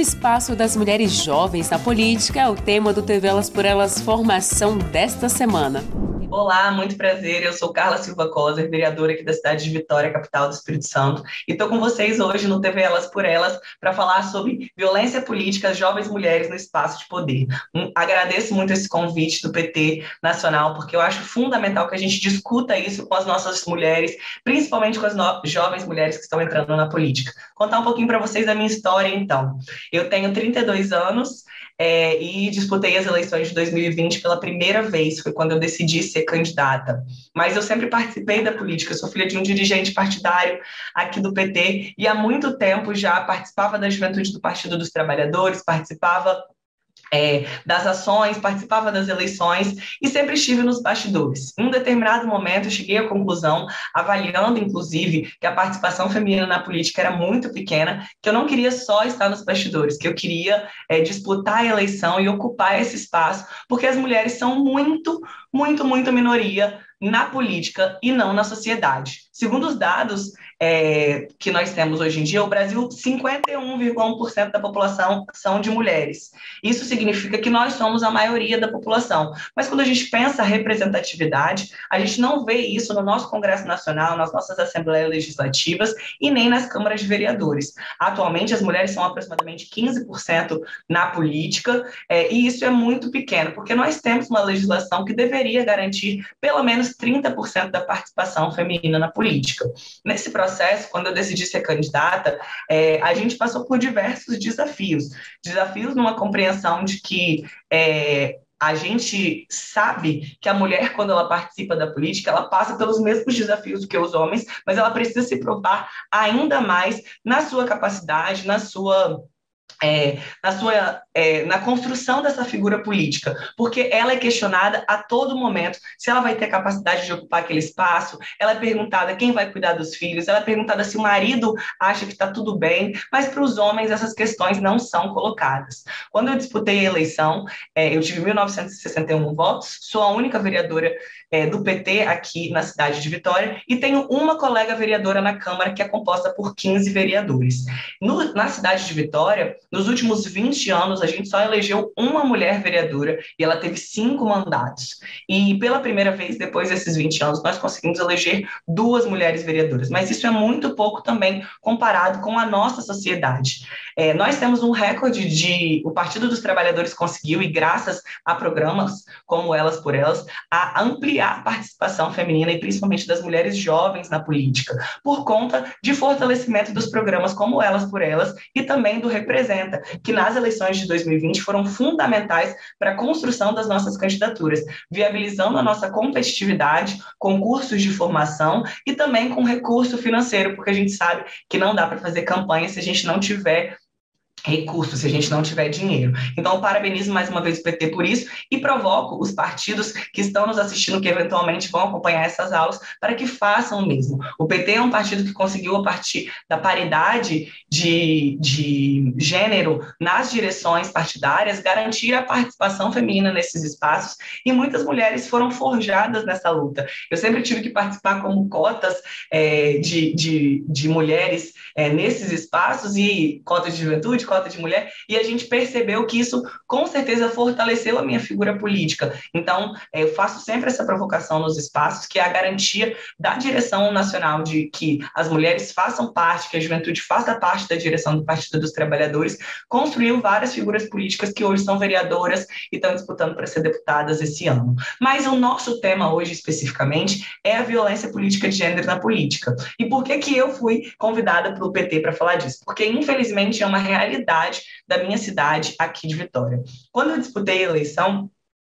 O espaço das mulheres jovens na política é o tema do TV Elas por Elas Formação desta semana. Olá, muito prazer. Eu sou Carla Silva Coser, vereadora aqui da cidade de Vitória, capital do Espírito Santo, e estou com vocês hoje no TV Elas por Elas para falar sobre violência política, jovens mulheres no espaço de poder. Um, agradeço muito esse convite do PT Nacional, porque eu acho fundamental que a gente discuta isso com as nossas mulheres, principalmente com as jovens mulheres que estão entrando na política. Contar um pouquinho para vocês da minha história, então. Eu tenho 32 anos, é, e disputei as eleições de 2020 pela primeira vez, foi quando eu decidi ser candidata. Mas eu sempre participei da política, sou filha de um dirigente partidário aqui do PT e há muito tempo já participava da juventude do Partido dos Trabalhadores, participava é, das ações, participava das eleições e sempre estive nos bastidores. Em um determinado momento, cheguei à conclusão, avaliando inclusive que a participação feminina na política era muito pequena, que eu não queria só estar nos bastidores, que eu queria é, disputar a eleição e ocupar esse espaço, porque as mulheres são muito, muito, muito minoria na política e não na sociedade. Segundo os dados é, que nós temos hoje em dia, o Brasil, 51,1% da população são de mulheres. Isso significa que nós somos a maioria da população. Mas quando a gente pensa representatividade, a gente não vê isso no nosso Congresso Nacional, nas nossas assembleias legislativas e nem nas câmaras de vereadores. Atualmente, as mulheres são aproximadamente 15% na política, é, e isso é muito pequeno, porque nós temos uma legislação que deveria garantir pelo menos 30% da participação feminina na política. Nesse processo, quando eu decidi ser candidata, é, a gente passou por diversos desafios. Desafios numa compreensão de que é, a gente sabe que a mulher, quando ela participa da política, ela passa pelos mesmos desafios que os homens, mas ela precisa se provar ainda mais na sua capacidade, na sua é, na sua é, na construção dessa figura política, porque ela é questionada a todo momento se ela vai ter capacidade de ocupar aquele espaço, ela é perguntada quem vai cuidar dos filhos, ela é perguntada se o marido acha que está tudo bem, mas para os homens essas questões não são colocadas. Quando eu disputei a eleição, é, eu tive 1.961 votos, sou a única vereadora é, do PT aqui na cidade de Vitória e tenho uma colega vereadora na Câmara que é composta por 15 vereadores. No, na cidade de Vitória, nos últimos 20 anos, a gente só elegeu uma mulher vereadora e ela teve cinco mandatos. E pela primeira vez, depois desses 20 anos, nós conseguimos eleger duas mulheres vereadoras. Mas isso é muito pouco também comparado com a nossa sociedade. É, nós temos um recorde de. O Partido dos Trabalhadores conseguiu, e graças a programas como Elas por Elas, a ampliar a participação feminina e principalmente das mulheres jovens na política, por conta de fortalecimento dos programas como Elas por Elas e também do Representa, que nas eleições de 2020 foram fundamentais para a construção das nossas candidaturas, viabilizando a nossa competitividade, concursos de formação e também com recurso financeiro, porque a gente sabe que não dá para fazer campanha se a gente não tiver recursos se a gente não tiver dinheiro. Então, parabenizo mais uma vez o PT por isso e provoco os partidos que estão nos assistindo, que eventualmente vão acompanhar essas aulas, para que façam o mesmo. O PT é um partido que conseguiu, a partir da paridade de, de gênero nas direções partidárias, garantir a participação feminina nesses espaços e muitas mulheres foram forjadas nessa luta. Eu sempre tive que participar como cotas é, de, de, de mulheres é, nesses espaços e cotas de juventude, cota de mulher, e a gente percebeu que isso com certeza fortaleceu a minha figura política. Então, eu faço sempre essa provocação nos espaços, que é a garantia da direção nacional de que as mulheres façam parte, que a juventude faça parte da direção do Partido dos Trabalhadores, construiu várias figuras políticas que hoje são vereadoras e estão disputando para ser deputadas esse ano. Mas o nosso tema hoje especificamente é a violência política de gênero na política. E por que que eu fui convidada pelo PT para falar disso? Porque infelizmente é uma realidade da minha cidade aqui de Vitória. Quando eu disputei a eleição,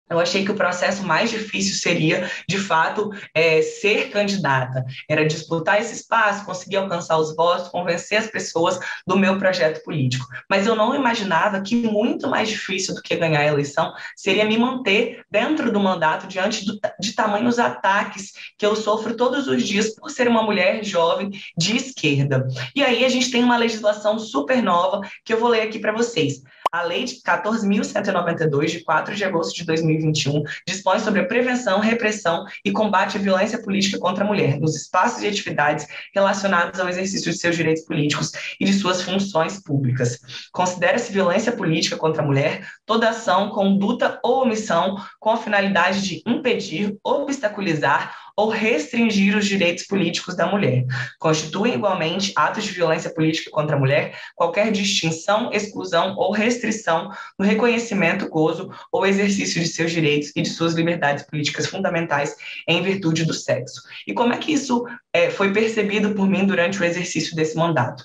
eu achei que o processo mais difícil seria, de fato, é, ser candidata. Era disputar esse espaço, conseguir alcançar os votos, convencer as pessoas do meu projeto político. Mas eu não imaginava que muito mais difícil do que ganhar a eleição seria me manter dentro do mandato diante do, de tamanhos ataques que eu sofro todos os dias por ser uma mulher jovem de esquerda. E aí a gente tem uma legislação super nova que eu vou ler aqui para vocês. A Lei de 14.192, de 4 de agosto de 2021, dispõe sobre a prevenção, repressão e combate à violência política contra a mulher, nos espaços e atividades relacionados ao exercício de seus direitos políticos e de suas funções públicas. Considera-se violência política contra a mulher toda ação, conduta ou omissão com a finalidade de impedir, obstaculizar ou restringir os direitos políticos da mulher. Constituem igualmente atos de violência política contra a mulher qualquer distinção, exclusão ou restrição no reconhecimento, gozo ou exercício de seus direitos e de suas liberdades políticas fundamentais em virtude do sexo. E como é que isso é, foi percebido por mim durante o exercício desse mandato?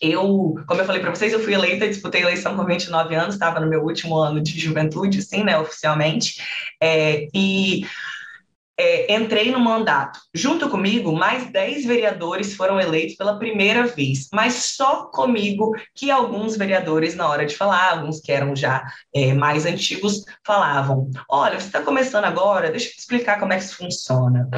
Eu, como eu falei para vocês, eu fui eleita, disputei a eleição com 29 anos, estava no meu último ano de juventude, sim, né, oficialmente, é, e é, entrei no mandato. Junto comigo, mais 10 vereadores foram eleitos pela primeira vez, mas só comigo que alguns vereadores, na hora de falar, alguns que eram já é, mais antigos, falavam: Olha, você está começando agora, deixa eu te explicar como é que isso funciona.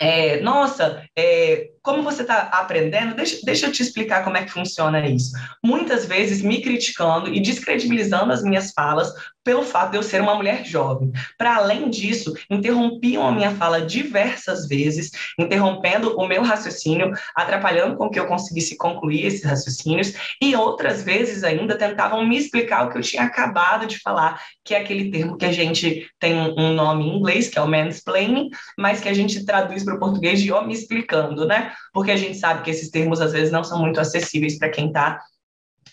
É, nossa, é, como você está aprendendo, deixa, deixa eu te explicar como é que funciona isso. Muitas vezes me criticando e descredibilizando as minhas falas pelo fato de eu ser uma mulher jovem. Para além disso, interrompiam a minha fala diversas vezes, interrompendo o meu raciocínio, atrapalhando com que eu conseguisse concluir esses raciocínios, e outras vezes ainda tentavam me explicar o que eu tinha acabado de falar, que é aquele termo que a gente tem um nome em inglês, que é o mansplaining, mas que a gente traduz para o português de homem explicando, né? Porque a gente sabe que esses termos às vezes não são muito acessíveis para quem está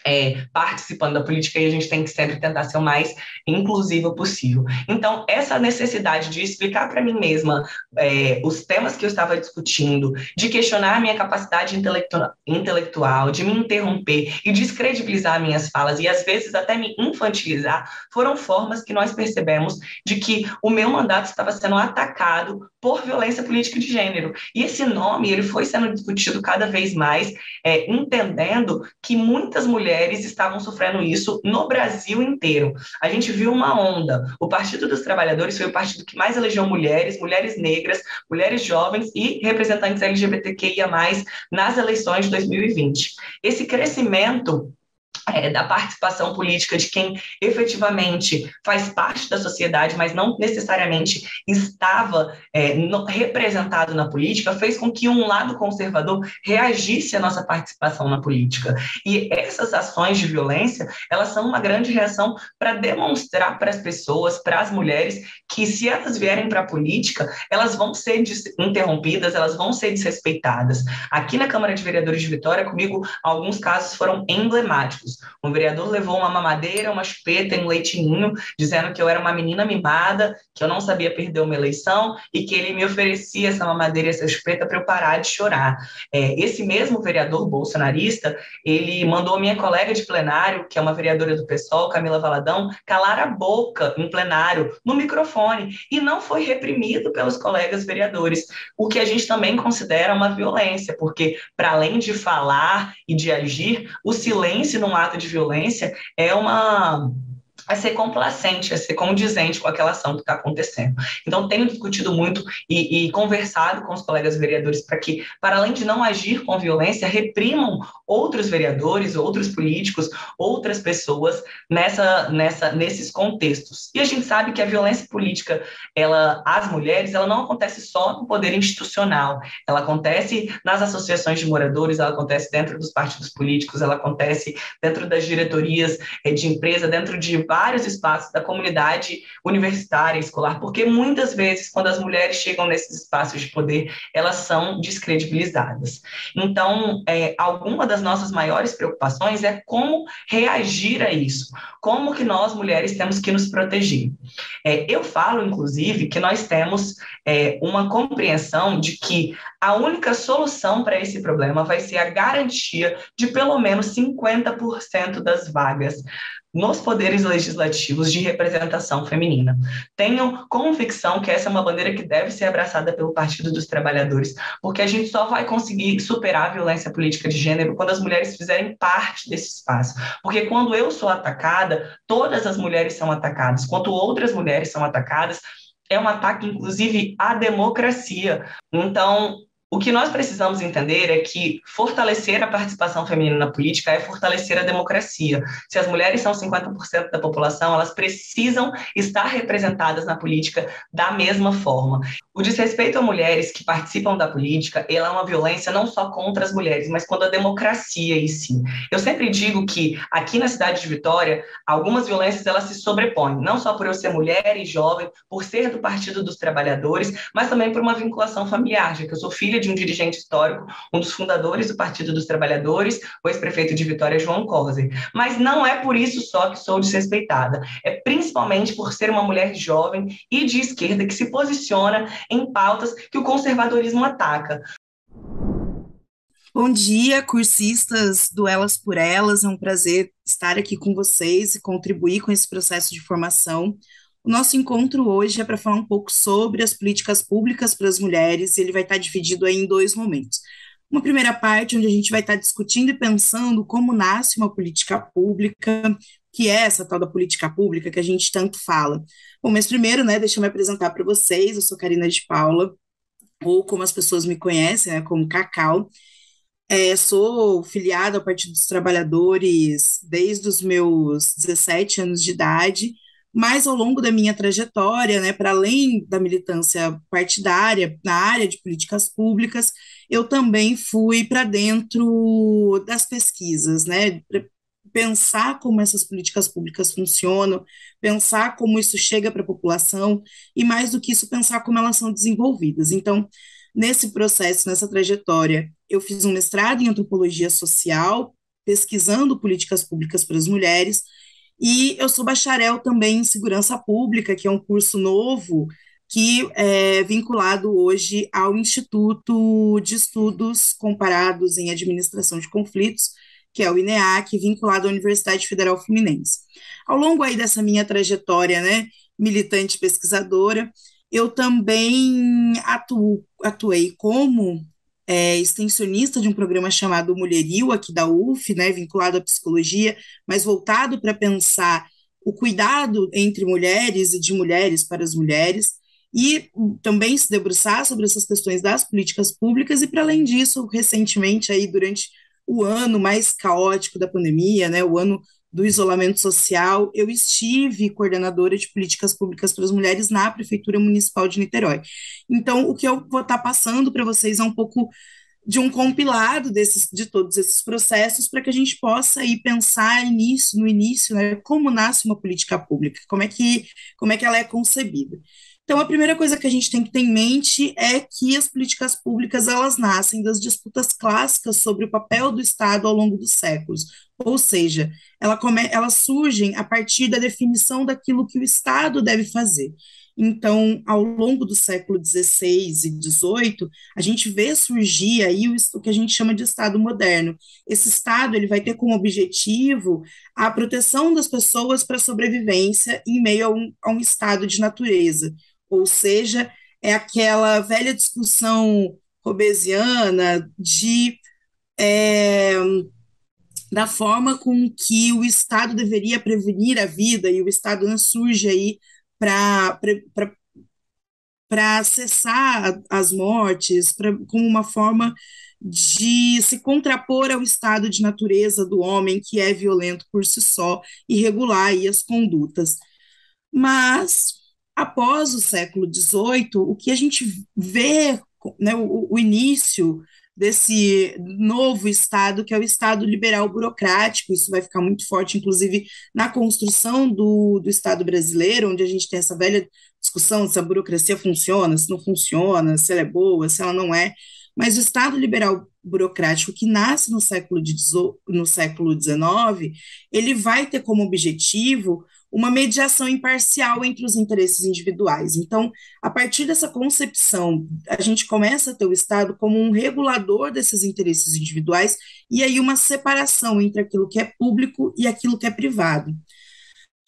é, participando da política e a gente tem que sempre tentar ser o mais inclusivo possível. Então, essa necessidade de explicar para mim mesma é, os temas que eu estava discutindo, de questionar a minha capacidade intelectual, intelectual, de me interromper e descredibilizar minhas falas e às vezes até me infantilizar, foram formas que nós percebemos de que o meu mandato estava sendo atacado por violência política de gênero. E esse nome ele foi sendo discutido cada vez mais, é, entendendo que muitas mulheres estavam sofrendo isso no Brasil inteiro. A gente viu uma onda. O Partido dos Trabalhadores foi o partido que mais elegeu mulheres, mulheres negras, mulheres jovens e representantes LGBTQIA+, nas eleições de 2020. Esse crescimento é, da participação política de quem efetivamente faz parte da sociedade, mas não necessariamente estava é, no, representado na política, fez com que um lado conservador reagisse à nossa participação na política. E essas ações de violência, elas são uma grande reação para demonstrar para as pessoas, para as mulheres, que se elas vierem para a política, elas vão ser interrompidas, elas vão ser desrespeitadas. Aqui na Câmara de Vereadores de Vitória, comigo, alguns casos foram emblemáticos. Um vereador levou uma mamadeira, uma chupeta e um leitinho, dizendo que eu era uma menina mimada, que eu não sabia perder uma eleição e que ele me oferecia essa mamadeira e essa chupeta para eu parar de chorar. É, esse mesmo vereador bolsonarista, ele mandou minha colega de plenário, que é uma vereadora do PSOL, Camila Valadão, calar a boca em plenário, no microfone, e não foi reprimido pelos colegas vereadores, o que a gente também considera uma violência, porque para além de falar e de agir, o silêncio num ato de violência é uma a ser complacente, a ser condizente com aquela ação que está acontecendo. Então, tenho discutido muito e, e conversado com os colegas vereadores para que, para além de não agir com violência, reprimam outros vereadores, outros políticos, outras pessoas nessa, nessa, nesses contextos. E a gente sabe que a violência política, ela, as mulheres, ela não acontece só no poder institucional, ela acontece nas associações de moradores, ela acontece dentro dos partidos políticos, ela acontece dentro das diretorias eh, de empresa, dentro de espaços da comunidade universitária, escolar, porque muitas vezes, quando as mulheres chegam nesses espaços de poder, elas são descredibilizadas. Então, é, alguma das nossas maiores preocupações é como reagir a isso, como que nós, mulheres, temos que nos proteger. É, eu falo, inclusive, que nós temos é, uma compreensão de que a única solução para esse problema vai ser a garantia de pelo menos 50% das vagas nos poderes legislativos de representação feminina. Tenho convicção que essa é uma bandeira que deve ser abraçada pelo Partido dos Trabalhadores, porque a gente só vai conseguir superar a violência política de gênero quando as mulheres fizerem parte desse espaço. Porque quando eu sou atacada, todas as mulheres são atacadas. Quando outras mulheres são atacadas, é um ataque, inclusive, à democracia. Então, o que nós precisamos entender é que fortalecer a participação feminina na política é fortalecer a democracia. Se as mulheres são 50% da população, elas precisam estar representadas na política da mesma forma. O desrespeito a mulheres que participam da política, ela é uma violência não só contra as mulheres, mas contra a democracia em si. Eu sempre digo que aqui na cidade de Vitória, algumas violências elas se sobrepõem, não só por eu ser mulher e jovem, por ser do Partido dos Trabalhadores, mas também por uma vinculação familiar, já que eu sou filha de um dirigente histórico, um dos fundadores do Partido dos Trabalhadores, o ex-prefeito de Vitória, João Corser. Mas não é por isso só que sou desrespeitada, é principalmente por ser uma mulher jovem e de esquerda que se posiciona em pautas que o conservadorismo ataca. Bom dia, cursistas do Elas por Elas. É um prazer estar aqui com vocês e contribuir com esse processo de formação. O nosso encontro hoje é para falar um pouco sobre as políticas públicas para as mulheres, ele vai estar dividido em dois momentos. Uma primeira parte, onde a gente vai estar discutindo e pensando como nasce uma política pública, que é essa tal da política pública que a gente tanto fala. Bom, mas primeiro, né, deixa eu me apresentar para vocês, eu sou Karina de Paula, ou como as pessoas me conhecem, né, como Cacau, é, sou filiada ao Partido dos Trabalhadores desde os meus 17 anos de idade, mas ao longo da minha trajetória, né, para além da militância partidária na área de políticas públicas, eu também fui para dentro das pesquisas, né, pensar como essas políticas públicas funcionam, pensar como isso chega para a população e mais do que isso pensar como elas são desenvolvidas. Então, nesse processo, nessa trajetória, eu fiz um mestrado em antropologia social, pesquisando políticas públicas para as mulheres e eu sou bacharel também em segurança pública, que é um curso novo que é vinculado hoje ao Instituto de Estudos Comparados em Administração de Conflitos, que é o INEAC, vinculado à Universidade Federal Fluminense. Ao longo aí dessa minha trajetória, né, militante pesquisadora, eu também atuei como é, extensionista de um programa chamado Mulheril, aqui da UF, né, vinculado à psicologia, mas voltado para pensar o cuidado entre mulheres e de mulheres para as mulheres, e também se debruçar sobre essas questões das políticas públicas, e para além disso, recentemente, aí, durante o ano mais caótico da pandemia, né, o ano do isolamento social, eu estive coordenadora de políticas públicas para as mulheres na Prefeitura Municipal de Niterói. Então, o que eu vou estar tá passando para vocês é um pouco de um compilado desses, de todos esses processos para que a gente possa aí pensar início, no início, né, como nasce uma política pública, como é que, como é que ela é concebida. Então, a primeira coisa que a gente tem que ter em mente é que as políticas públicas elas nascem das disputas clássicas sobre o papel do Estado ao longo dos séculos, ou seja, ela come, elas surgem a partir da definição daquilo que o Estado deve fazer. Então, ao longo do século XVI e XVIII, a gente vê surgir aí o, o, que a gente chama de Estado moderno. Esse Estado ele vai ter como objetivo a proteção das pessoas para a sobrevivência em meio a um, a um estado de natureza, ou seja, é aquela velha discussão robesiana de é, da forma com que o Estado deveria prevenir a vida, e o Estado não surge aí para cessar as mortes, pra, como uma forma de se contrapor ao estado de natureza do homem, que é violento por si só, e regular as condutas. Mas após o século XVIII, o que a gente vê, né, o, o início desse novo Estado, que é o Estado liberal burocrático, isso vai ficar muito forte, inclusive, na construção do, do Estado brasileiro, onde a gente tem essa velha discussão se a burocracia funciona, se não funciona, se ela é boa, se ela não é, mas o Estado liberal burocrático que nasce no século, no século XIX, ele vai ter como objetivo uma mediação imparcial entre os interesses individuais. Então, a partir dessa concepção, a gente começa a ter o Estado como um regulador desses interesses individuais e aí uma separação entre aquilo que é público e aquilo que é privado.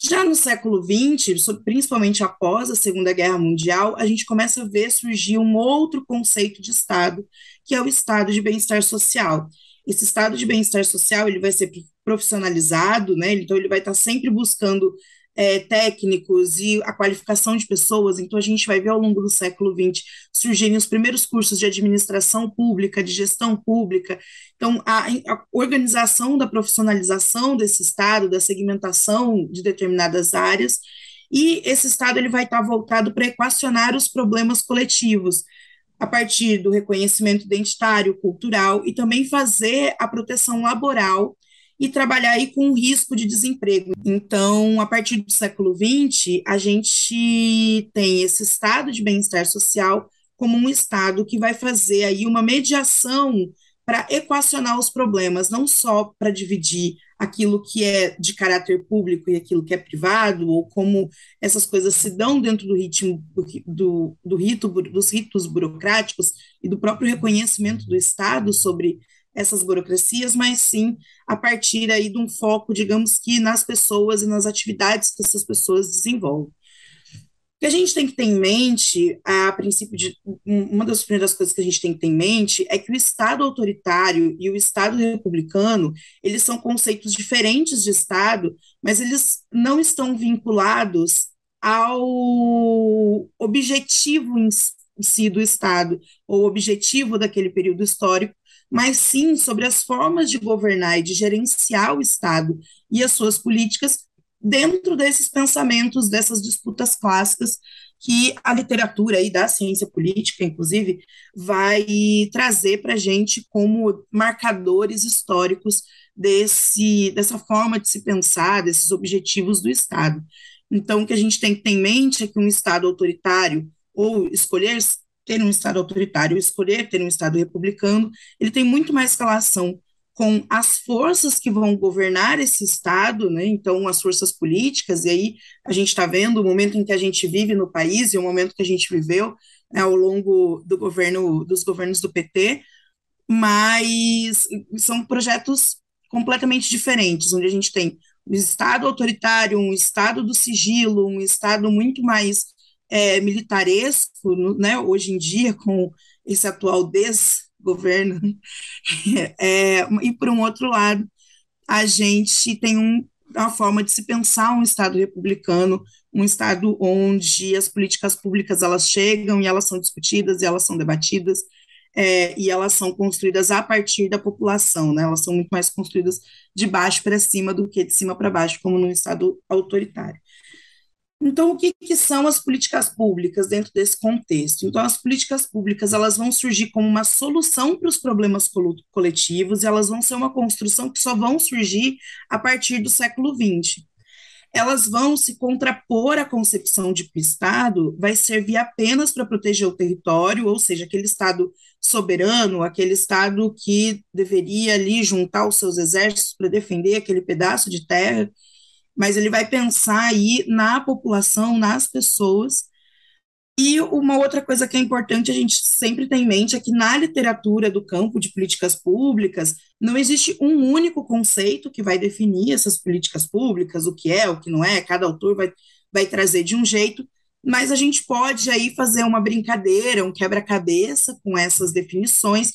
Já no século XX, principalmente após a Segunda Guerra Mundial, a gente começa a ver surgir um outro conceito de Estado, que é o Estado de bem-estar social. Esse Estado de bem-estar social ele vai ser profissionalizado, né? Então ele vai estar sempre buscando é, técnicos e a qualificação de pessoas. Então, a gente vai ver ao longo do século XX surgirem os primeiros cursos de administração pública, de gestão pública. Então, a, a organização da profissionalização desse Estado, da segmentação de determinadas áreas. E esse Estado ele vai estar voltado para equacionar os problemas coletivos a partir do reconhecimento identitário, cultural e também fazer a proteção laboral e trabalhar aí com o risco de desemprego. Então, a partir do século XX, a gente tem esse estado de bem-estar social como um estado que vai fazer aí uma mediação para equacionar os problemas, não só para dividir aquilo que é de caráter público e aquilo que é privado, ou como essas coisas se dão dentro do ritmo do, do rito, dos ritos burocráticos e do próprio reconhecimento do Estado sobre essas burocracias, mas sim a partir aí de um foco, digamos que nas pessoas e nas atividades que essas pessoas desenvolvem. O que a gente tem que ter em mente, a princípio de uma das primeiras coisas que a gente tem que ter em mente é que o Estado autoritário e o Estado republicano, eles são conceitos diferentes de Estado, mas eles não estão vinculados ao objetivo em si do Estado, ou objetivo daquele período histórico, mas sim sobre as formas de governar e de gerenciar o Estado e as suas políticas dentro desses pensamentos, dessas disputas clássicas que a literatura e da ciência política, inclusive, vai trazer para a gente como marcadores históricos desse, dessa forma de se pensar, desses objetivos do Estado. Então, o que a gente tem que ter em mente é que um Estado autoritário, ou escolher ter um Estado autoritário, escolher ter um Estado republicano, ele tem muito mais relação com as forças que vão governar esse Estado, né? então as forças políticas, e aí a gente está vendo o momento em que a gente vive no país e o momento que a gente viveu né, ao longo do governo, dos governos do PT, mas são projetos completamente diferentes, onde a gente tem um Estado autoritário, um Estado do sigilo, um Estado muito mais é, militaresco, né, hoje em dia, com esse atual desgoverno, é, e por um outro lado, a gente tem um, uma forma de se pensar um Estado republicano, um Estado onde as políticas públicas elas chegam e elas são discutidas e elas são debatidas, é, e elas são construídas a partir da população, né? Elas são muito mais construídas de baixo para cima do que de cima para baixo, como num Estado autoritário. Então, o que, que, são as políticas públicas dentro desse contexto? Então, as políticas públicas elas vão surgir como uma solução para os problemas coletivos e elas vão ser uma construção que só vão surgir a partir do século XX. Elas vão se contrapor à concepção de que o Estado vai servir apenas para proteger o território, ou seja, aquele Estado soberano, aquele Estado que deveria ali juntar os seus exércitos para defender aquele pedaço de terra mas ele vai pensar aí na população, nas pessoas. E uma outra coisa que é importante a gente sempre tem em mente é que na literatura do campo de políticas públicas não existe um único conceito que vai definir essas políticas públicas, o que é, o que não é, cada autor vai, vai trazer de um jeito, mas a gente pode aí fazer uma brincadeira, um quebra-cabeça com essas definições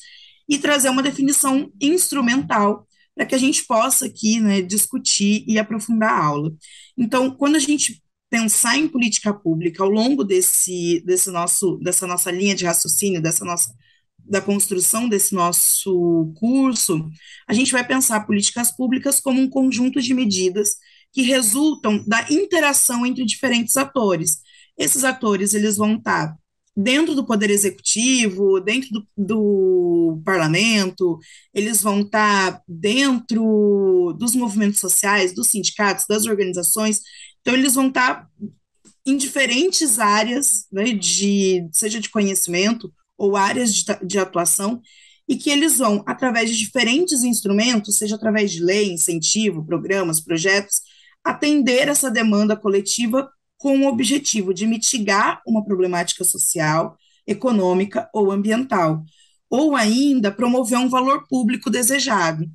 e trazer uma definição instrumental para que a gente possa aqui né, discutir e aprofundar a aula. Então, quando a gente pensar em política pública ao longo desse, desse nosso, dessa nossa linha de raciocínio, dessa nossa da construção desse nosso curso, a gente vai pensar políticas públicas como um conjunto de medidas que resultam da interação entre diferentes atores. Esses atores eles vão estar dentro do poder executivo, dentro do, do parlamento, eles vão estar dentro dos movimentos sociais, dos sindicatos, das organizações, então eles vão estar em diferentes áreas, né, de, seja de conhecimento ou áreas de, de atuação, e que eles vão, através de diferentes instrumentos, seja através de lei, incentivo, programas, projetos, atender essa demanda coletiva com o objetivo de mitigar uma problemática social, econômica ou ambiental, ou ainda promover um valor público desejado.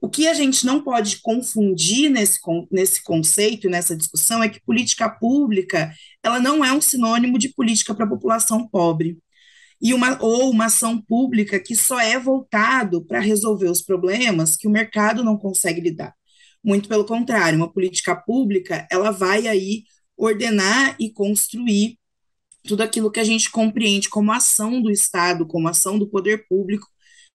O que a gente não pode confundir nesse, nesse conceito e nessa discussão é que política pública ela não é um sinônimo de política para a população pobre e uma, ou uma ação pública que só é voltado para resolver os problemas que o mercado não consegue lidar. Muito pelo contrário, uma política pública ela vai aí ordenar e construir tudo aquilo que a gente compreende como ação do Estado, como ação do poder público,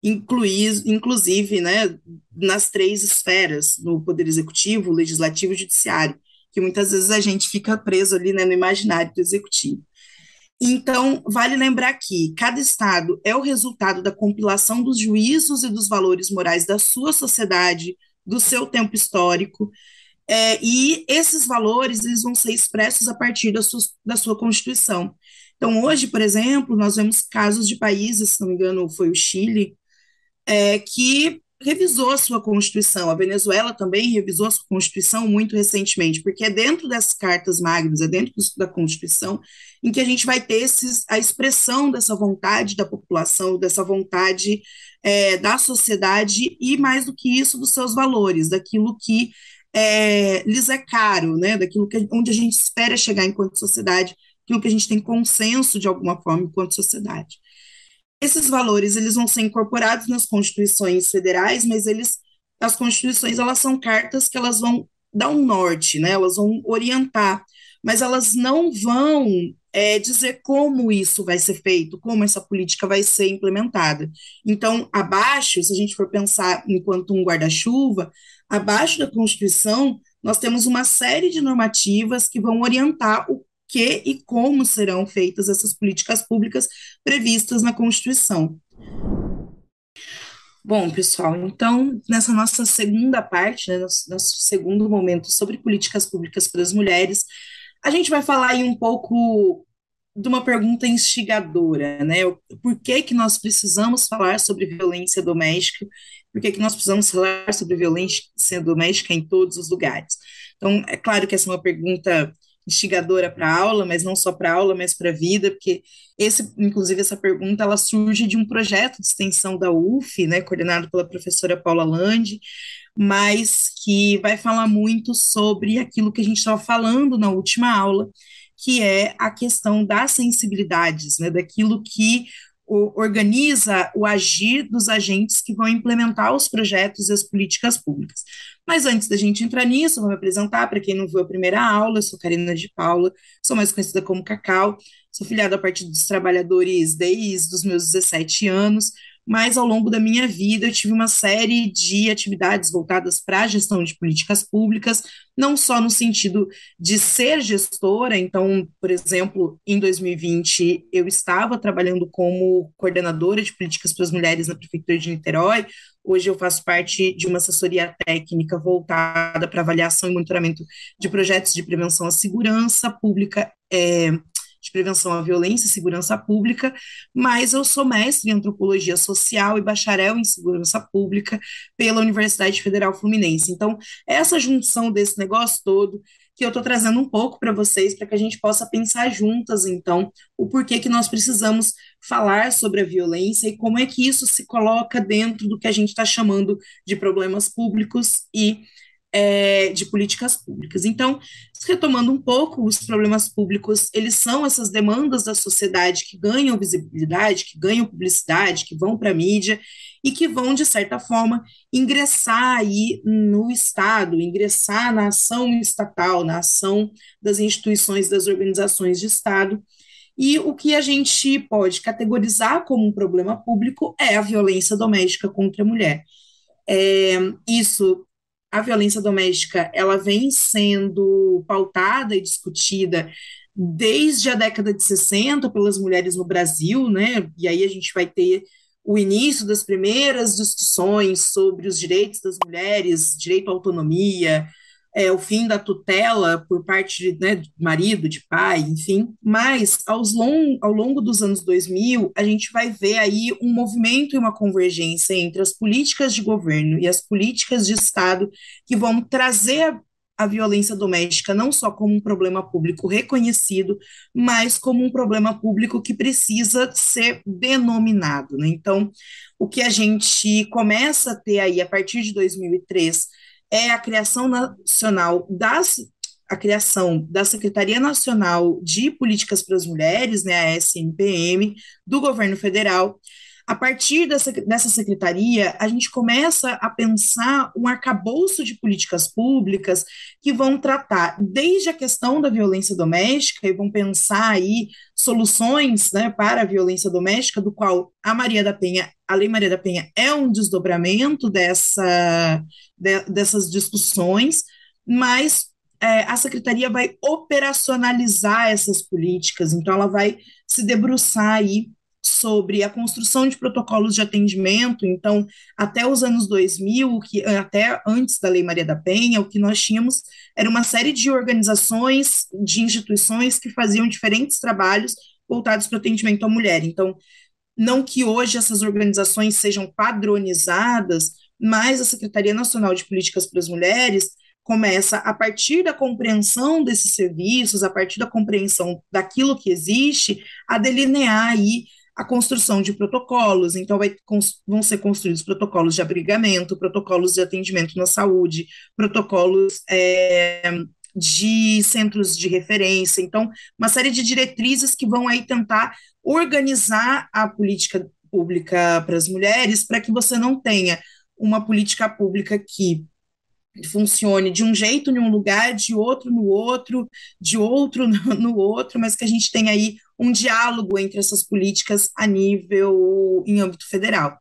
incluir, inclusive né, nas três esferas, no Poder Executivo, Legislativo e Judiciário, que muitas vezes a gente fica preso ali né, no imaginário do Executivo. Então, vale lembrar que cada Estado é o resultado da compilação dos juízos e dos valores morais da sua sociedade, do seu tempo histórico, é, e esses valores eles vão ser expressos a partir da sua, da sua Constituição. Então, hoje, por exemplo, nós vemos casos de países, se não me engano, foi o Chile, é, que revisou a sua Constituição. A Venezuela também revisou a sua Constituição muito recentemente, porque é dentro das cartas magnas, é dentro da Constituição, em que a gente vai ter esses, a expressão dessa vontade da população, dessa vontade é, da sociedade e, mais do que isso, dos seus valores, daquilo que é, lhes é caro, né, daquilo que, onde a gente espera chegar enquanto sociedade, aquilo que a gente tem consenso de alguma forma enquanto sociedade. Esses valores eles vão ser incorporados nas constituições federais, mas eles as constituições elas são cartas que elas vão dar um norte, né? Elas vão orientar, mas elas não vão é, dizer como isso vai ser feito, como essa política vai ser implementada. Então, abaixo, se a gente for pensar enquanto um guarda-chuva, abaixo da Constituição, nós temos uma série de normativas que vão orientar o que e como serão feitas essas políticas públicas previstas na Constituição. Bom, pessoal, então, nessa nossa segunda parte, né, nosso, nosso segundo momento sobre políticas públicas para as mulheres, a gente vai falar aí um pouco de uma pergunta instigadora, né? Por que que nós precisamos falar sobre violência doméstica? Por que que nós precisamos falar sobre violência doméstica em todos os lugares? Então, é claro que essa é uma pergunta instigadora para a aula, mas não só para a aula, mas para a vida, porque esse, inclusive essa pergunta, ela surge de um projeto de extensão da UF, né, coordenado pela professora Paula Landi, mas que vai falar muito sobre aquilo que a gente estava falando na última aula, que é a questão das sensibilidades, né, daquilo que o, organiza o agir dos agentes que vão implementar os projetos e as políticas públicas. Mas antes da gente entrar nisso, vou me apresentar para quem não viu a primeira aula, eu sou Karina de Paula, sou mais conhecida como Cacau, sou filiada ao Partido dos Trabalhadores desde os meus 17 anos, mas ao longo da minha vida eu tive uma série de atividades voltadas para a gestão de políticas públicas, não só no sentido de ser gestora, então, por exemplo, em 2020 eu estava trabalhando como coordenadora de políticas para as mulheres na prefeitura de Niterói, Hoje eu faço parte de uma assessoria técnica voltada para avaliação e monitoramento de projetos de prevenção à segurança pública é, de prevenção à violência e segurança pública, mas eu sou mestre em antropologia social e bacharel em segurança pública pela Universidade Federal Fluminense. Então, essa junção desse negócio todo que eu estou trazendo um pouco para vocês, para que a gente possa pensar juntas, então, o porquê que nós precisamos falar sobre a violência e como é que isso se coloca dentro do que a gente está chamando de problemas públicos e é, de políticas públicas. Então, retomando um pouco, os problemas públicos, eles são essas demandas da sociedade que ganham visibilidade, que ganham publicidade, que vão para a mídia e que vão, de certa forma, ingressar aí no Estado, ingressar na ação estatal, na ação das instituições, das organizações de Estado, e o que a gente pode categorizar como um problema público é a violência doméstica contra a mulher. É, isso a violência doméstica ela vem sendo pautada e discutida desde a década de 60 pelas mulheres no Brasil, né? E aí a gente vai ter o início das primeiras discussões sobre os direitos das mulheres, direito à autonomia, é, o fim da tutela por parte né, de marido, de pai, enfim. Mas aos long, ao longo dos anos 2000, a gente vai ver aí um movimento e uma convergência entre as políticas de governo e as políticas de Estado que vão trazer a violência doméstica não só como um problema público reconhecido, mas como um problema público que precisa ser denominado. Né? Então, o que a gente começa a ter aí a partir de 2003 é a criação nacional das a criação da Secretaria Nacional de Políticas para as Mulheres, né, a SNPM, do governo federal, a partir dessa, dessa secretaria, a gente começa a pensar um arcabouço de políticas públicas que vão tratar desde a questão da violência doméstica e vão pensar aí soluções né, para a violência doméstica, do qual a Maria da Penha, a Lei Maria da Penha é um desdobramento dessa, de, dessas discussões, mas é, a secretaria vai operacionalizar essas políticas, então ela vai se debruçar aí sobre a construção de protocolos de atendimento. Então, até os anos 2000, que, até antes da Lei Maria da Penha, o que nós tínhamos era uma série de organizações, de instituições que faziam diferentes trabalhos voltados para o atendimento à mulher. Então, não que hoje essas organizações sejam padronizadas, mas a Secretaria Nacional de Políticas para as Mulheres começa a partir da compreensão desses serviços, a partir da compreensão daquilo que existe, a delinear aí a construção de protocolos, então vai, vão ser construídos protocolos de abrigamento, protocolos de atendimento na saúde, protocolos é, de centros de referência, então uma série de diretrizes que vão aí tentar organizar a política pública para as mulheres, para que você não tenha uma política pública que funcione de um jeito em um lugar, de outro no outro, de outro no, outro, mas que a gente tenha aí um diálogo entre essas políticas a nível em âmbito federal.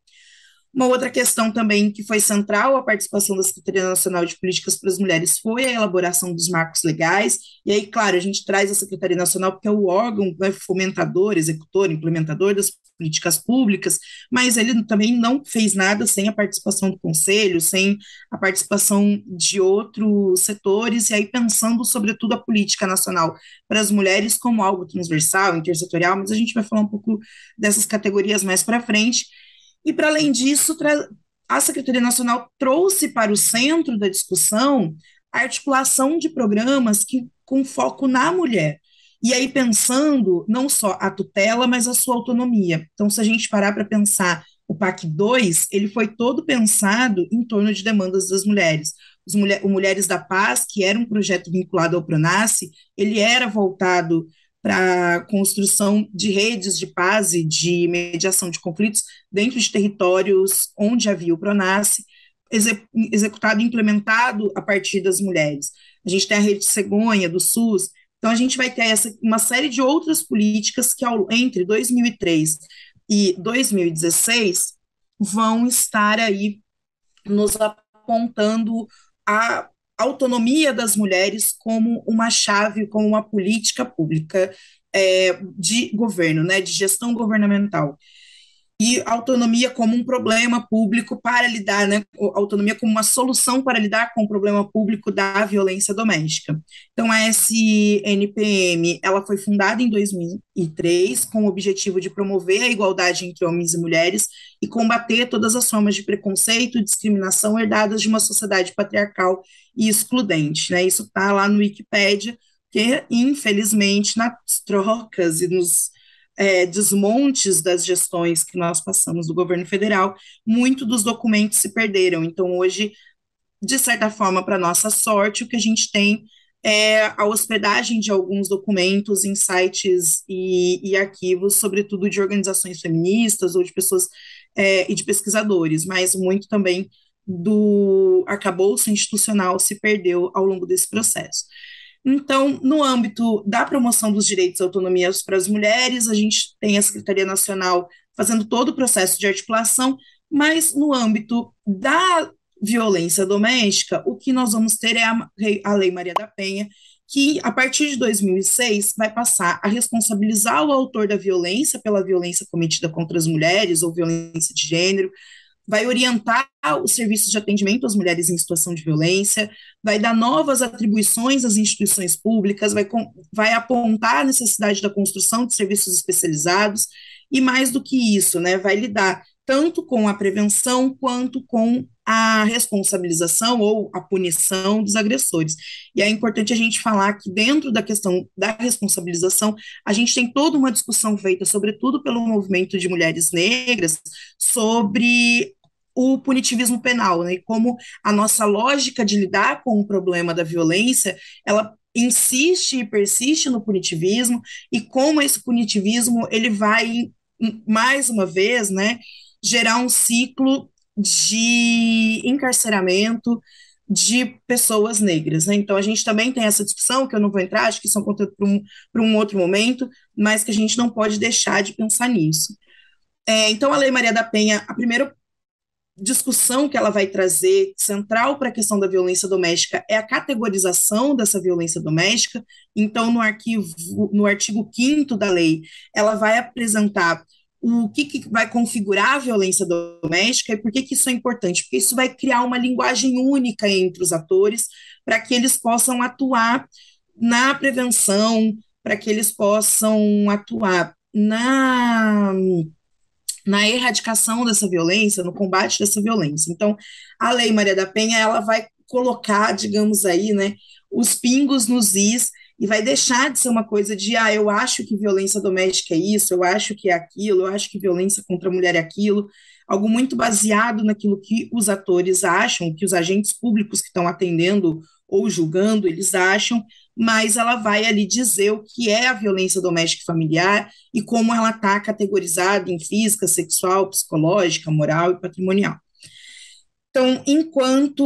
Uma outra questão também que foi central à participação da Secretaria Nacional de Políticas para as Mulheres foi a elaboração dos marcos legais, e aí, claro, a gente traz a Secretaria Nacional porque é o órgão né, fomentador, executor, implementador das políticas públicas, mas ele também não fez nada sem a participação do Conselho, sem a participação de outros setores, e aí pensando, sobretudo, a política nacional para as mulheres como algo transversal, intersetorial, mas a gente vai falar um pouco dessas categorias mais para frente, e, para além disso, a Secretaria Nacional trouxe para o centro da discussão a articulação de programas que, com foco na mulher. E aí, pensando não só a tutela, mas a sua autonomia. Então, se a gente parar para pensar o PAC 2, ele foi todo pensado em torno de demandas das mulheres. Os mulher, o Mulheres da Paz, que era um projeto vinculado ao Pronace, ele era voltado para a construção de redes de paz e de mediação de conflitos dentro de territórios onde havia o PRONASSE, executado e implementado a partir das mulheres. A gente tem a rede cegonha do SUS, então a gente vai ter essa, uma série de outras políticas que ao, entre 2003 e 2016 vão estar aí nos apontando a autonomia das mulheres como uma chave, como uma política pública é, de governo, né, de gestão governamental e autonomia como um problema público para lidar, né, autonomia como uma solução para lidar com o problema público da violência doméstica. Então, a SNPM, ela foi fundada em 2003 com o objetivo de promover a igualdade entre homens e mulheres e combater todas as formas de preconceito e discriminação herdadas de uma sociedade patriarcal e excludente, né, isso está lá no Wikipedia, que, infelizmente, nas trocas e nos é, desmontes das gestões que nós passamos do governo federal, muito dos documentos se perderam. Então, hoje, de certa forma, para nossa sorte, o que a gente tem é a hospedagem de alguns documentos em sites e, e arquivos, sobretudo de organizações feministas ou de pessoas é, e de pesquisadores, mas muito também do arcabouço institucional se perdeu ao longo desse processo. Então, no âmbito da promoção dos direitos e autonomias para as mulheres, a gente tem a Secretaria Nacional fazendo todo o processo de articulação, mas no âmbito da violência doméstica, o que nós vamos ter é a, a Lei Maria da Penha, que a partir de 2006 vai passar a responsabilizar o autor da violência pela violência cometida contra as mulheres ou violência de gênero, vai orientar os serviços de atendimento às mulheres em situação de violência, vai dar novas atribuições às instituições públicas, vai, vai apontar a necessidade da construção de serviços especializados, e mais do que isso, né, vai lidar tanto com a prevenção quanto com a responsabilização ou a punição dos agressores. E é importante a gente falar que dentro da questão da responsabilização, a gente tem toda uma discussão feita, sobretudo pelo movimento de mulheres negras, sobre o punitivismo penal, né? E como a nossa lógica de lidar com o problema da violência, ela insiste e persiste no punitivismo e como esse punitivismo ele vai mais uma vez, né, gerar um ciclo de encarceramento de pessoas negras. Né? Então, a gente também tem essa discussão, que eu não vou entrar, acho que isso é um conteúdo para um, um outro momento, mas que a gente não pode deixar de pensar nisso. É, então, a Lei Maria da Penha, a primeira discussão que ela vai trazer, central para a questão da violência doméstica, é a categorização dessa violência doméstica. Então, no, arquivo, no artigo 5 da lei, ela vai apresentar o que, que, vai configurar a violência doméstica e por que, que isso é importante? Porque isso vai criar uma linguagem única entre os atores para que eles possam atuar na prevenção, para que eles possam atuar na na erradicação dessa violência, no combate dessa violência. Então, a Lei Maria da Penha, ela vai colocar, digamos aí, né, os pingos nos is e vai deixar de ser uma coisa de, ah, eu acho que violência doméstica é isso, eu acho que é aquilo, eu acho que violência contra a mulher é aquilo, algo muito baseado naquilo que os atores acham, que os agentes públicos que estão atendendo ou julgando, eles acham, mas ela vai ali dizer o que é a violência doméstica e familiar e como ela está categorizada em física, sexual, psicológica, moral e patrimonial. Então, enquanto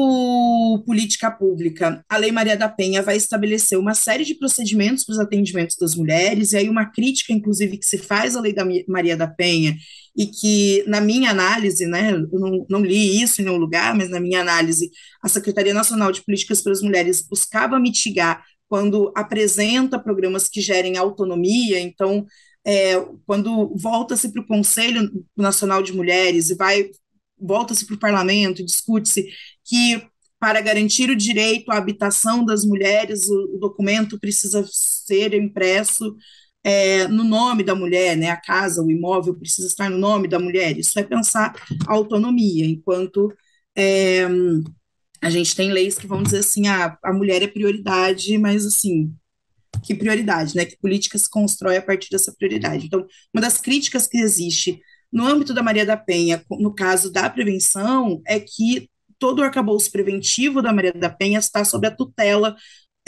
política pública, a Lei Maria da Penha vai estabelecer uma série de procedimentos para os atendimentos das mulheres, e aí uma crítica, inclusive, que se faz à Lei da Maria da Penha, e que, na minha análise, né, eu não, não li isso em nenhum lugar, mas na minha análise, a Secretaria Nacional de Políticas para as Mulheres buscava mitigar quando apresenta programas que gerem autonomia, então, é, quando volta-se para o Conselho Nacional de Mulheres e vai volta-se para o parlamento, discute-se que para garantir o direito à habitação das mulheres, o, o documento precisa ser impresso é, no nome da mulher, né? A casa, o imóvel precisa estar no nome da mulher. Isso é pensar a autonomia, enquanto é, a gente tem leis que vão dizer assim, ah, a mulher é prioridade, mas assim, que prioridade, né? Que política se constrói a partir dessa prioridade. Então, uma das críticas que existe no âmbito da Maria da Penha, no caso da prevenção, é que todo o arcabouço preventivo da Maria da Penha está sob a tutela,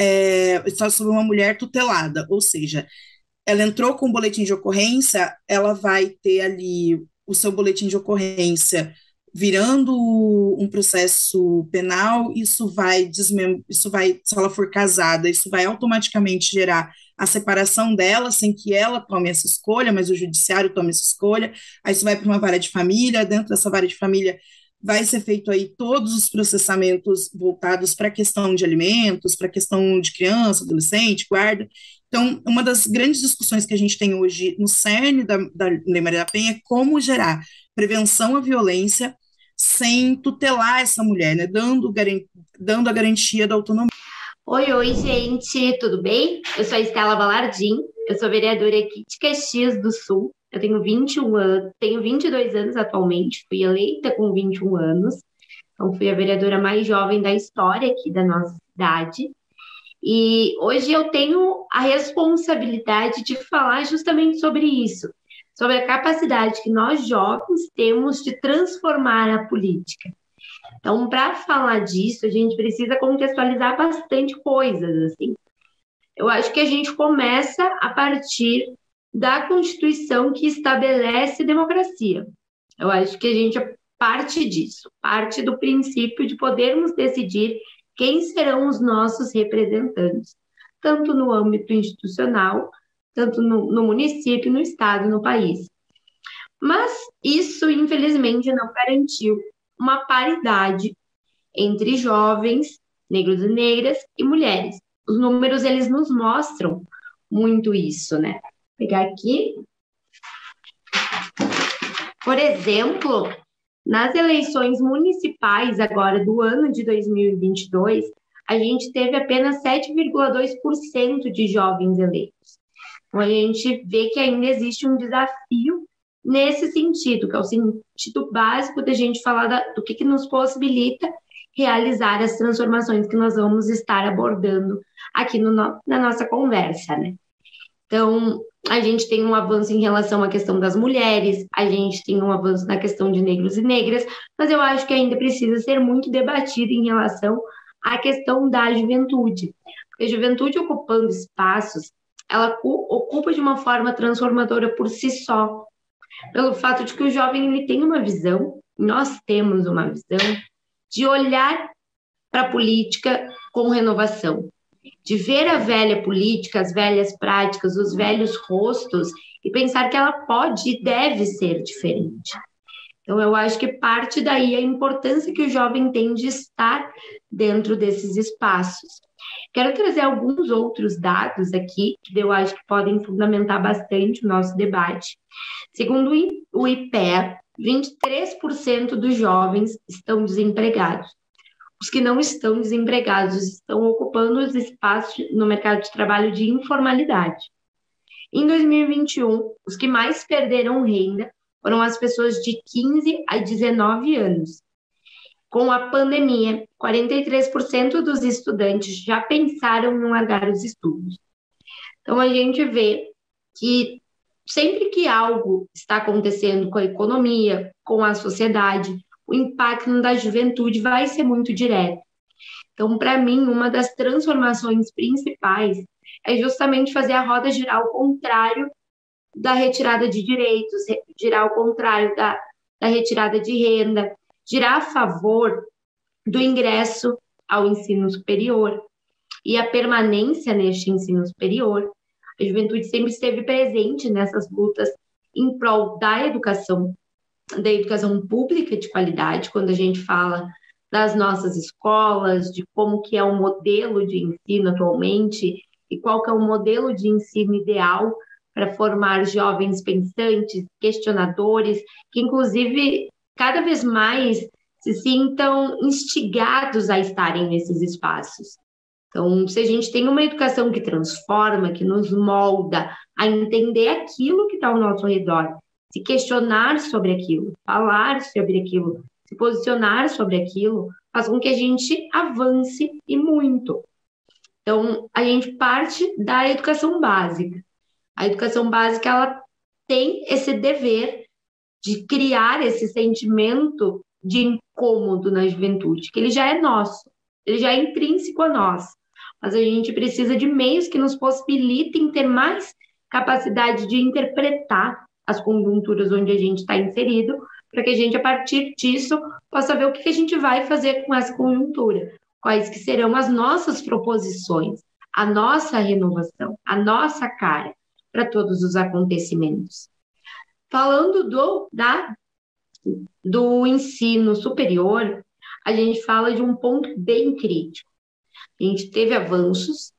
é, está sob uma mulher tutelada, ou seja, ela entrou com o boletim de ocorrência, ela vai ter ali o seu boletim de ocorrência virando um processo penal, isso vai isso vai, se ela for casada, isso vai automaticamente gerar a separação dela, sem que ela tome essa escolha, mas o judiciário tome essa escolha, aí isso vai para uma vara de família, dentro dessa vara de família vai ser feito aí todos os processamentos voltados para a questão de alimentos, para a questão de criança, adolescente, guarda. Então, uma das grandes discussões que a gente tem hoje no cerne da, da Lei Maria da Penha é como gerar prevenção à violência sem tutelar essa mulher, né, dando, dando a garantia da autonomia. Oi, oi, gente, tudo bem? Eu sou a Estela Balardim, eu sou vereadora aqui de Caxias do Sul. Eu tenho 21 anos, tenho 22 anos atualmente, fui eleita com 21 anos. Então, fui a vereadora mais jovem da história aqui da nossa cidade. E hoje eu tenho a responsabilidade de falar justamente sobre isso, sobre a capacidade que nós jovens temos de transformar a política. Então, para falar disso, a gente precisa contextualizar bastante coisas, assim. Eu acho que a gente começa a partir da Constituição que estabelece democracia. Eu acho que a gente parte disso, parte do princípio de podermos decidir quem serão os nossos representantes, tanto no âmbito institucional, tanto no, no município, no estado, no país. Mas isso, infelizmente, não garantiu uma paridade entre jovens, negros e negras e mulheres. Os números eles nos mostram muito isso, né? Vou pegar aqui. Por exemplo, nas eleições municipais agora do ano de 2022, a gente teve apenas 7,2% de jovens eleitos. Então, a gente vê que ainda existe um desafio nesse sentido, que é o sentido básico da gente falar da, do que, que nos possibilita realizar as transformações que nós vamos estar abordando aqui no, na nossa conversa, né? Então, a gente tem um avanço em relação à questão das mulheres, a gente tem um avanço na questão de negros e negras, mas eu acho que ainda precisa ser muito debatido em relação à questão da juventude. Porque a juventude ocupando espaços, ela ocupa de uma forma transformadora por si só, pelo fato de que o jovem ele tem uma visão, nós temos uma visão de olhar para a política com renovação, de ver a velha política, as velhas práticas, os velhos rostos e pensar que ela pode e deve ser diferente. Então, eu acho que parte daí a importância que o jovem tem de estar dentro desses espaços. Quero trazer alguns outros dados aqui, que eu acho que podem fundamentar bastante o nosso debate. Segundo o IPE, 23% dos jovens estão desempregados. Os que não estão desempregados estão ocupando os espaços no mercado de trabalho de informalidade. Em 2021, os que mais perderam renda foram as pessoas de 15 a 19 anos. Com a pandemia, 43% dos estudantes já pensaram em largar os estudos. Então, a gente vê que sempre que algo está acontecendo com a economia, com a sociedade, o impacto da juventude vai ser muito direto. Então, para mim, uma das transformações principais é justamente fazer a roda girar ao contrário da retirada de direitos, girar ao contrário da, da retirada de renda, girar a favor do ingresso ao ensino superior e a permanência neste ensino superior. A juventude sempre esteve presente nessas lutas em prol da educação da educação pública de qualidade, quando a gente fala das nossas escolas, de como que é o modelo de ensino atualmente e qual que é o modelo de ensino ideal para formar jovens pensantes, questionadores, que inclusive cada vez mais se sintam instigados a estarem nesses espaços. Então, se a gente tem uma educação que transforma, que nos molda a entender aquilo que está ao nosso redor se questionar sobre aquilo, falar sobre aquilo, se posicionar sobre aquilo, faz com que a gente avance e muito. Então, a gente parte da educação básica. A educação básica ela tem esse dever de criar esse sentimento de incômodo na juventude, que ele já é nosso, ele já é intrínseco a nós. Mas a gente precisa de meios que nos possibilitem ter mais capacidade de interpretar as conjunturas onde a gente está inserido, para que a gente, a partir disso, possa ver o que a gente vai fazer com essa conjuntura, quais que serão as nossas proposições, a nossa renovação, a nossa cara para todos os acontecimentos. Falando do, da, do ensino superior, a gente fala de um ponto bem crítico. A gente teve avanços,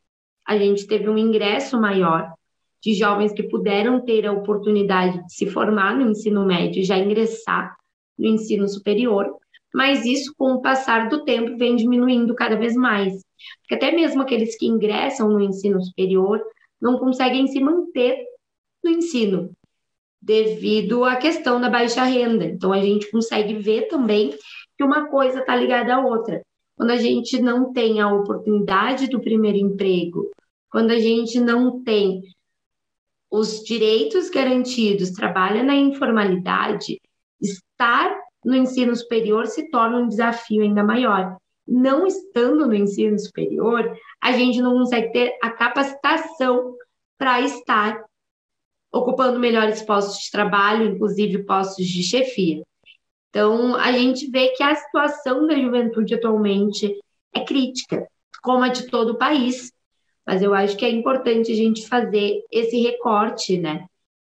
a gente teve um ingresso maior, de jovens que puderam ter a oportunidade de se formar no ensino médio e já ingressar no ensino superior, mas isso, com o passar do tempo, vem diminuindo cada vez mais. Porque até mesmo aqueles que ingressam no ensino superior não conseguem se manter no ensino, devido à questão da baixa renda. Então, a gente consegue ver também que uma coisa está ligada à outra. Quando a gente não tem a oportunidade do primeiro emprego, quando a gente não tem os direitos garantidos, trabalha na informalidade, estar no ensino superior se torna um desafio ainda maior. Não estando no ensino superior, a gente não consegue ter a capacitação para estar ocupando melhores postos de trabalho, inclusive postos de chefia. Então, a gente vê que a situação da juventude atualmente é crítica, como a de todo o país, mas eu acho que é importante a gente fazer esse recorte, né?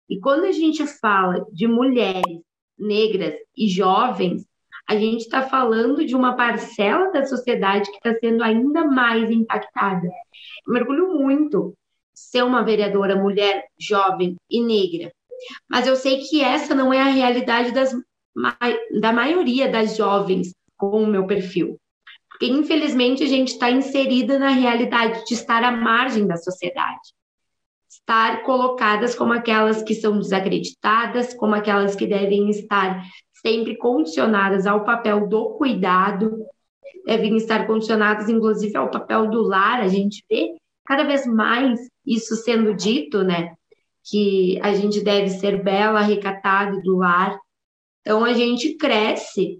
E quando a gente fala de mulheres negras e jovens, a gente está falando de uma parcela da sociedade que está sendo ainda mais impactada. Eu mergulho muito ser uma vereadora mulher, jovem e negra, mas eu sei que essa não é a realidade das, da maioria das jovens com o meu perfil. Porque, infelizmente, a gente está inserida na realidade de estar à margem da sociedade. estar colocadas como aquelas que são desacreditadas, como aquelas que devem estar sempre condicionadas ao papel do cuidado, devem estar condicionadas, inclusive, ao papel do lar. A gente vê cada vez mais isso sendo dito, né? Que a gente deve ser bela, recatada do lar. Então, a gente cresce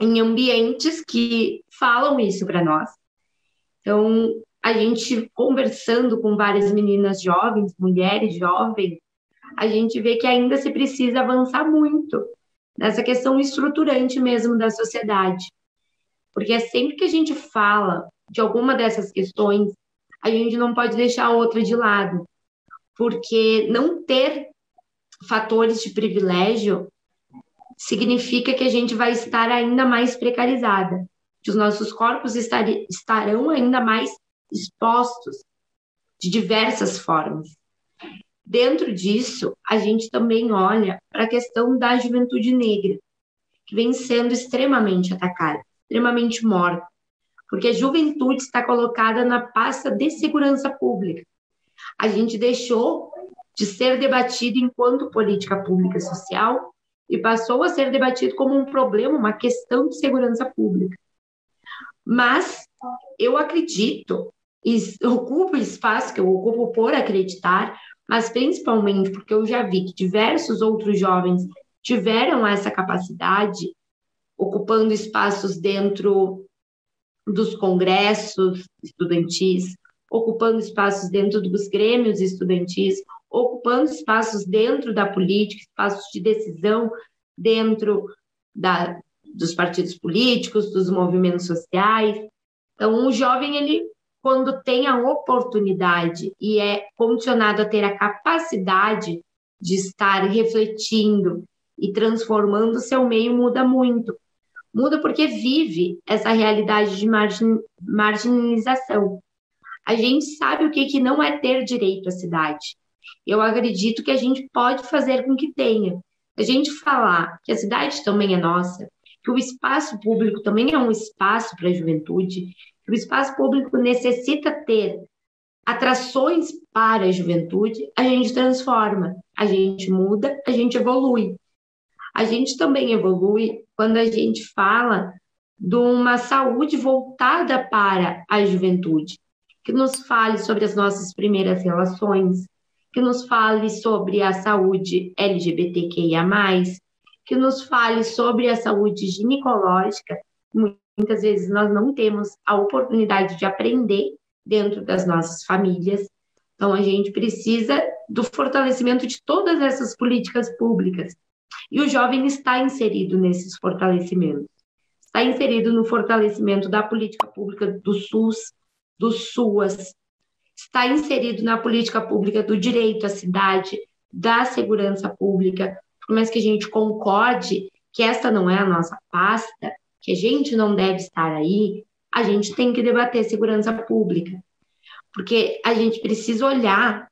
em ambientes que falam isso para nós. Então, a gente conversando com várias meninas jovens, mulheres jovens, a gente vê que ainda se precisa avançar muito nessa questão estruturante mesmo da sociedade. Porque é sempre que a gente fala de alguma dessas questões, a gente não pode deixar a outra de lado. Porque não ter fatores de privilégio significa que a gente vai estar ainda mais precarizada, que os nossos corpos estar, estarão ainda mais expostos de diversas formas. Dentro disso, a gente também olha para a questão da juventude negra, que vem sendo extremamente atacada, extremamente morta, porque a juventude está colocada na pasta de segurança pública. A gente deixou de ser debatido enquanto política pública social e passou a ser debatido como um problema, uma questão de segurança pública. Mas eu acredito ocupo o espaço que eu ocupo por acreditar, mas principalmente porque eu já vi que diversos outros jovens tiveram essa capacidade, ocupando espaços dentro dos congressos estudantis, ocupando espaços dentro dos grêmios estudantis, ocupando espaços dentro da política, espaços de decisão dentro da, dos partidos políticos, dos movimentos sociais. Então, o jovem ele quando tem a oportunidade e é condicionado a ter a capacidade de estar refletindo e transformando seu meio, muda muito. Muda porque vive essa realidade de margin, marginalização. A gente sabe o que, que não é ter direito à cidade. Eu acredito que a gente pode fazer com que tenha. A gente falar que a cidade também é nossa, que o espaço público também é um espaço para a juventude, o espaço público necessita ter atrações para a juventude, a gente transforma, a gente muda, a gente evolui. A gente também evolui quando a gente fala de uma saúde voltada para a juventude, que nos fale sobre as nossas primeiras relações, que nos fale sobre a saúde LGBTQIA, que nos fale sobre a saúde ginecológica, Muitas vezes nós não temos a oportunidade de aprender dentro das nossas famílias. Então, a gente precisa do fortalecimento de todas essas políticas públicas. E o jovem está inserido nesses fortalecimentos. Está inserido no fortalecimento da política pública do SUS, do SUAS, está inserido na política pública do direito à cidade, da segurança pública. Por mais que a gente concorde que esta não é a nossa pasta, que a gente não deve estar aí, a gente tem que debater segurança pública. Porque a gente precisa olhar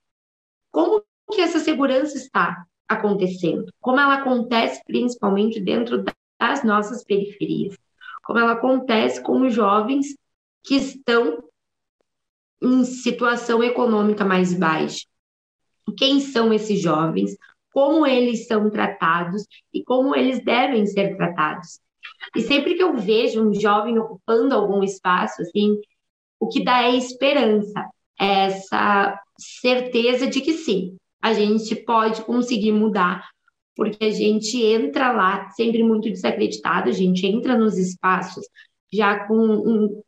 como que essa segurança está acontecendo, como ela acontece principalmente dentro das nossas periferias, como ela acontece com os jovens que estão em situação econômica mais baixa. Quem são esses jovens? Como eles são tratados e como eles devem ser tratados? E sempre que eu vejo um jovem ocupando algum espaço, assim, o que dá é esperança, é essa certeza de que sim, a gente pode conseguir mudar, porque a gente entra lá sempre muito desacreditado, a gente entra nos espaços já com um,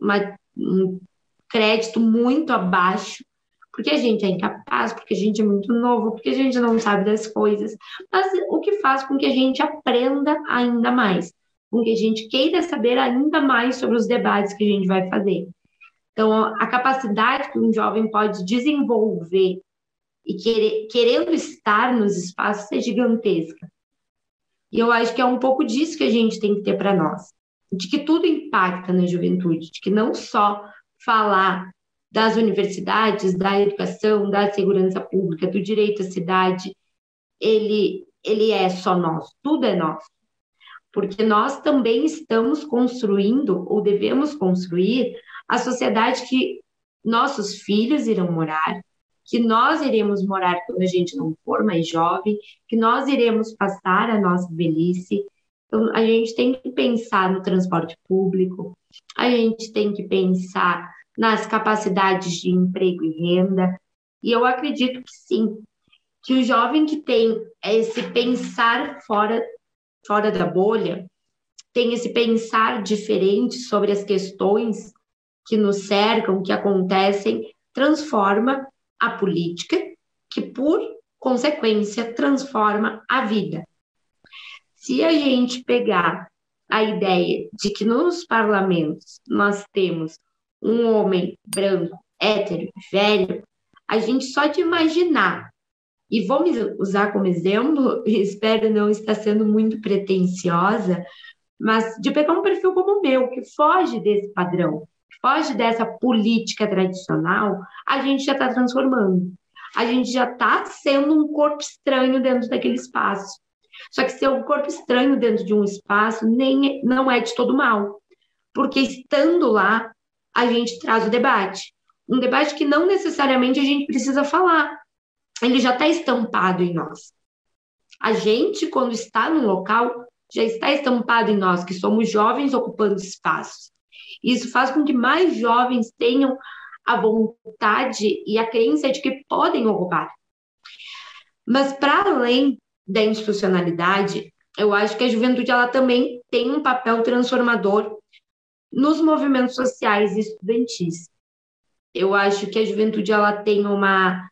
uma, um crédito muito abaixo, porque a gente é incapaz, porque a gente é muito novo, porque a gente não sabe das coisas, mas o que faz com que a gente aprenda ainda mais com que a gente queira saber ainda mais sobre os debates que a gente vai fazer. Então, a capacidade que um jovem pode desenvolver e querendo estar nos espaços é gigantesca. E eu acho que é um pouco disso que a gente tem que ter para nós, de que tudo impacta na juventude, de que não só falar das universidades, da educação, da segurança pública, do direito à cidade, ele, ele é só nosso, tudo é nosso porque nós também estamos construindo, ou devemos construir, a sociedade que nossos filhos irão morar, que nós iremos morar quando a gente não for mais jovem, que nós iremos passar a nossa velhice. Então, a gente tem que pensar no transporte público, a gente tem que pensar nas capacidades de emprego e renda, e eu acredito que sim, que o jovem que tem esse pensar fora, fora da bolha, tem esse pensar diferente sobre as questões que nos cercam, que acontecem, transforma a política, que por consequência transforma a vida. Se a gente pegar a ideia de que nos parlamentos nós temos um homem branco, hétero, velho, a gente só de imaginar, e vou me usar como exemplo, espero não estar sendo muito pretensiosa, mas de pegar um perfil como o meu, que foge desse padrão, foge dessa política tradicional, a gente já está transformando. A gente já está sendo um corpo estranho dentro daquele espaço. Só que ser um corpo estranho dentro de um espaço nem não é de todo mal, porque estando lá a gente traz o debate, um debate que não necessariamente a gente precisa falar, ele já está estampado em nós. A gente, quando está no local, já está estampado em nós, que somos jovens ocupando espaços. Isso faz com que mais jovens tenham a vontade e a crença de que podem ocupar. Mas para além da institucionalidade, eu acho que a juventude ela também tem um papel transformador nos movimentos sociais e estudantis. Eu acho que a juventude ela tem uma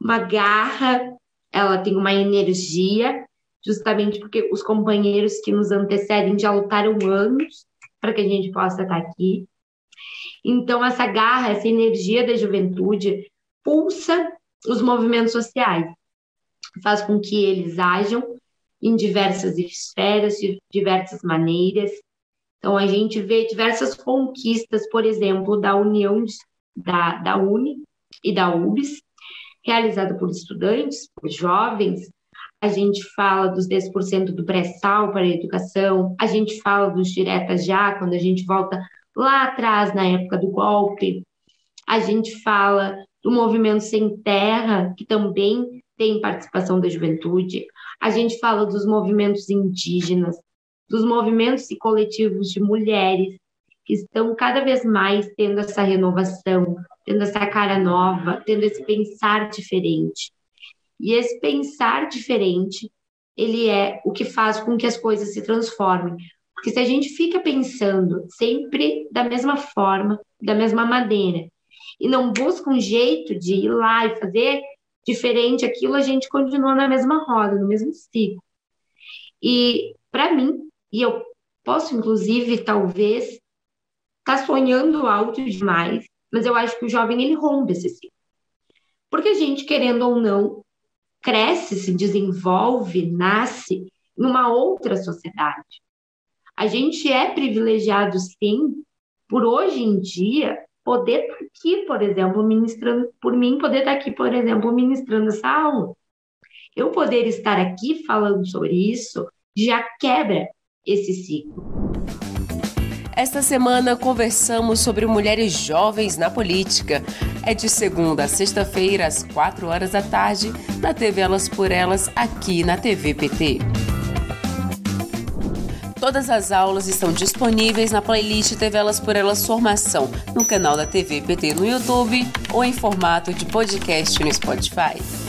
uma garra, ela tem uma energia, justamente porque os companheiros que nos antecedem já lutaram anos para que a gente possa estar aqui. Então, essa garra, essa energia da juventude pulsa os movimentos sociais, faz com que eles ajam em diversas esferas, de diversas maneiras. Então, a gente vê diversas conquistas, por exemplo, da união da, da UNE e da UBS, realizada por estudantes, por jovens, a gente fala dos 10% do pré-sal para a educação, a gente fala dos diretas já, quando a gente volta lá atrás, na época do golpe, a gente fala do movimento Sem Terra, que também tem participação da juventude, a gente fala dos movimentos indígenas, dos movimentos e coletivos de mulheres, que estão cada vez mais tendo essa renovação, tendo essa cara nova, tendo esse pensar diferente. E esse pensar diferente, ele é o que faz com que as coisas se transformem. Porque se a gente fica pensando sempre da mesma forma, da mesma maneira, e não busca um jeito de ir lá e fazer diferente aquilo, a gente continua na mesma roda, no mesmo ciclo. E para mim, e eu posso inclusive talvez estar tá sonhando alto demais, mas eu acho que o jovem ele rompe esse ciclo. Porque a gente, querendo ou não, cresce, se desenvolve, nasce numa outra sociedade. A gente é privilegiado, sim, por hoje em dia poder estar aqui, por exemplo, ministrando, por mim poder estar aqui, por exemplo, ministrando essa aula. Eu poder estar aqui falando sobre isso já quebra esse ciclo. Esta semana conversamos sobre mulheres jovens na política. É de segunda a sexta-feira, às 4 horas da tarde, na TV Elas por Elas, aqui na TV PT. Todas as aulas estão disponíveis na playlist TV Elas por Elas Formação, no canal da TV PT no YouTube ou em formato de podcast no Spotify.